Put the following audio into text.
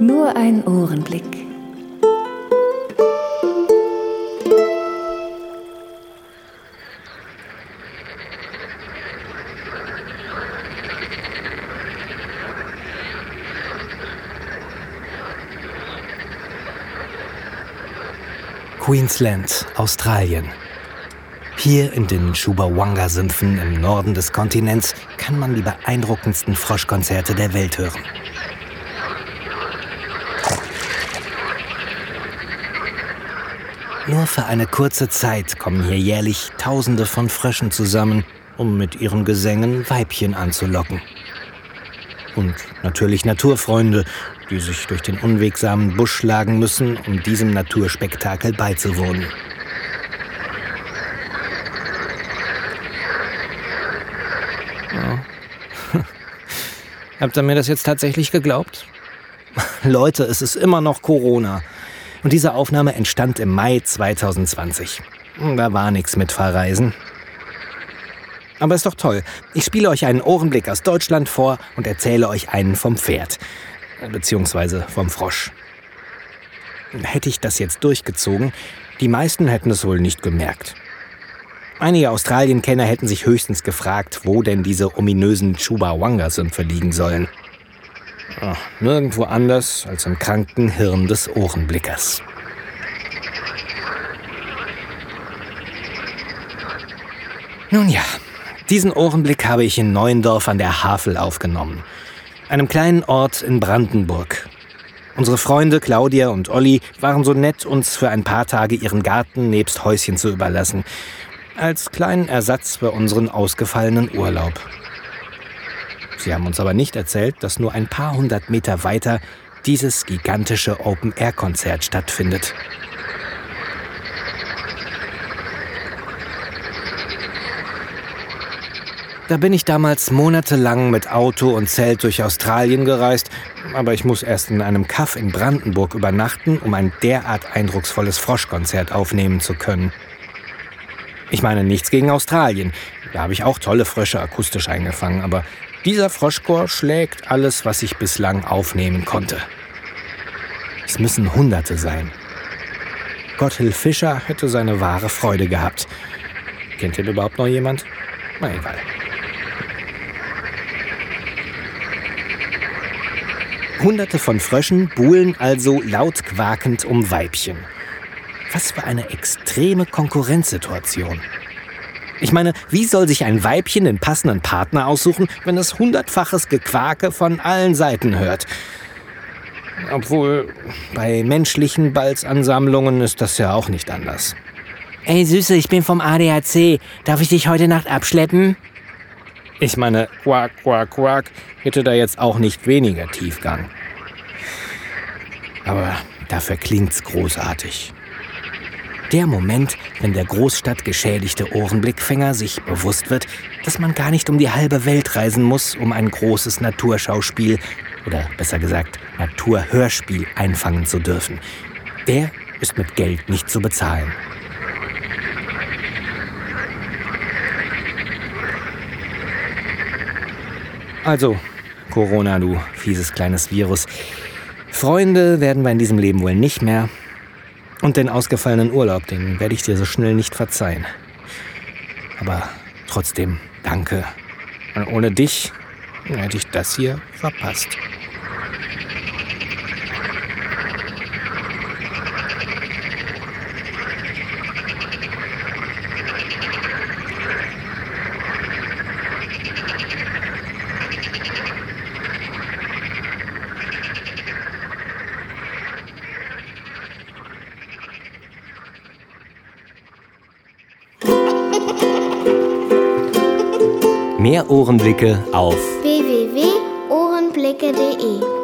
Nur ein Ohrenblick. Queensland, Australien. Hier in den Chubawanga-Sümpfen im Norden des Kontinents kann man die beeindruckendsten Froschkonzerte der Welt hören. Nur für eine kurze Zeit kommen hier jährlich Tausende von Fröschen zusammen, um mit ihren Gesängen Weibchen anzulocken. Und natürlich Naturfreunde, die sich durch den unwegsamen Busch schlagen müssen, um diesem Naturspektakel beizuwohnen. Ja. Habt ihr mir das jetzt tatsächlich geglaubt? Leute, es ist immer noch Corona. Und diese Aufnahme entstand im Mai 2020. Da war nichts mit Verreisen. Aber ist doch toll. Ich spiele euch einen Ohrenblick aus Deutschland vor und erzähle euch einen vom Pferd. Beziehungsweise vom Frosch. Hätte ich das jetzt durchgezogen, die meisten hätten es wohl nicht gemerkt. Einige Australienkenner hätten sich höchstens gefragt, wo denn diese ominösen Chubawanga-Sümpfe liegen sollen. Ach, nirgendwo anders als im kranken Hirn des Ohrenblickers. Nun ja, diesen Ohrenblick habe ich in Neuendorf an der Havel aufgenommen, einem kleinen Ort in Brandenburg. Unsere Freunde Claudia und Olli waren so nett, uns für ein paar Tage ihren Garten nebst Häuschen zu überlassen, als kleinen Ersatz für unseren ausgefallenen Urlaub. Sie haben uns aber nicht erzählt, dass nur ein paar hundert Meter weiter dieses gigantische Open-Air-Konzert stattfindet. Da bin ich damals monatelang mit Auto und Zelt durch Australien gereist, aber ich muss erst in einem Kaff in Brandenburg übernachten, um ein derart eindrucksvolles Froschkonzert aufnehmen zu können. Ich meine nichts gegen Australien, da habe ich auch tolle Frösche akustisch eingefangen, aber dieser Froschchor schlägt alles, was ich bislang aufnehmen konnte. Es müssen Hunderte sein. Gotthilf Fischer hätte seine wahre Freude gehabt. Kennt ihr überhaupt noch jemand? Na egal. Hunderte von Fröschen buhlen also laut quakend um Weibchen. Was für eine extreme Konkurrenzsituation. Ich meine, wie soll sich ein Weibchen den passenden Partner aussuchen, wenn es hundertfaches Gequake von allen Seiten hört? Obwohl, bei menschlichen Balzansammlungen ist das ja auch nicht anders. Ey Süße, ich bin vom ADAC. Darf ich dich heute Nacht abschleppen? Ich meine, Quack, Quack, Quack hätte da jetzt auch nicht weniger Tiefgang. Aber dafür klingt's großartig. Der Moment, wenn der großstadtgeschädigte Ohrenblickfänger sich bewusst wird, dass man gar nicht um die halbe Welt reisen muss, um ein großes Naturschauspiel oder besser gesagt Naturhörspiel einfangen zu dürfen. Der ist mit Geld nicht zu bezahlen. Also, Corona, du fieses kleines Virus. Freunde werden wir in diesem Leben wohl nicht mehr. Und den ausgefallenen Urlaub, den werde ich dir so schnell nicht verzeihen. Aber trotzdem, danke. Und ohne dich hätte ich das hier verpasst. Mehr Ohrenblicke auf www.ohrenblicke.de